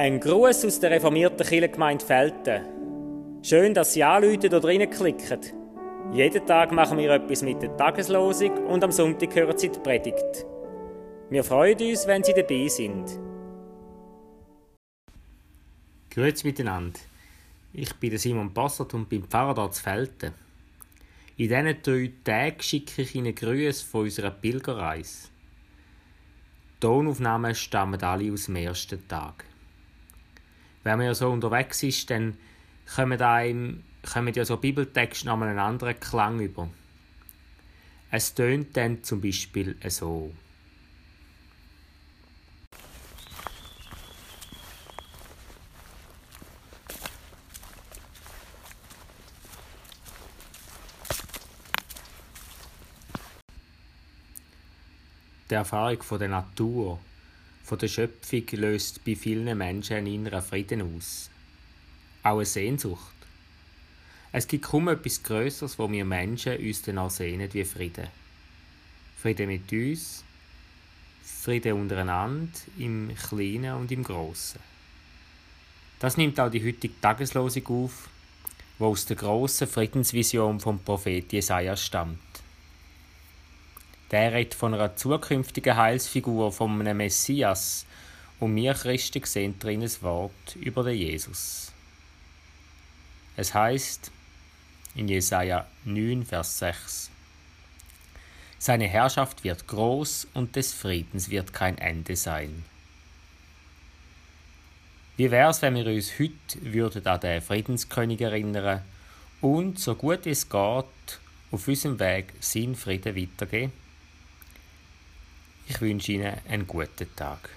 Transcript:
Ein Gruß aus der reformierten Kirchengemeinde Felten. Schön, dass Sie anrufen oder reinklicken. Jeden Tag machen wir etwas mit der Tageslosung und am Sonntag hören Sie die Predigt. Wir freuen uns, wenn Sie dabei sind. Grüezi miteinander. Ich bin Simon Bassert und bin Pfarrer hier zu Felten. In diesen drei Tagen schicke ich Ihnen Grüße von unserer Pilgerreise. Tonaufnahmen stammen alle aus dem ersten Tag wenn man ja so unterwegs ist, dann kommen, einem, kommen ja so Bibeltexte nochmal einen anderen Klang über. Es tönt dann zum Beispiel so. Die Erfahrung von der Natur von der Schöpfung löst bei vielen Menschen einen inneren Frieden aus. Auch eine Sehnsucht. Es gibt kaum etwas Größeres, wo wir Menschen uns danach sehnen wie Frieden. Frieden mit uns, Frieden untereinander, im Kleinen und im Großen. Das nimmt auch die heutige Tageslosung auf, wo aus der grossen Friedensvision vom Prophet Jesaja stammt. Der redet von einer zukünftigen Heilsfigur, von einem Messias. Und wir Christen sehen drin ein Wort über den Jesus. Es heißt in Jesaja 9, Vers 6: Seine Herrschaft wird groß und des Friedens wird kein Ende sein. Wie wär's, wenn wir uns heute würden an den Friedenskönig erinnern und so gut es geht auf unserem Weg seinen Frieden weitergeben? Ich wünsche Ihnen einen guten Tag.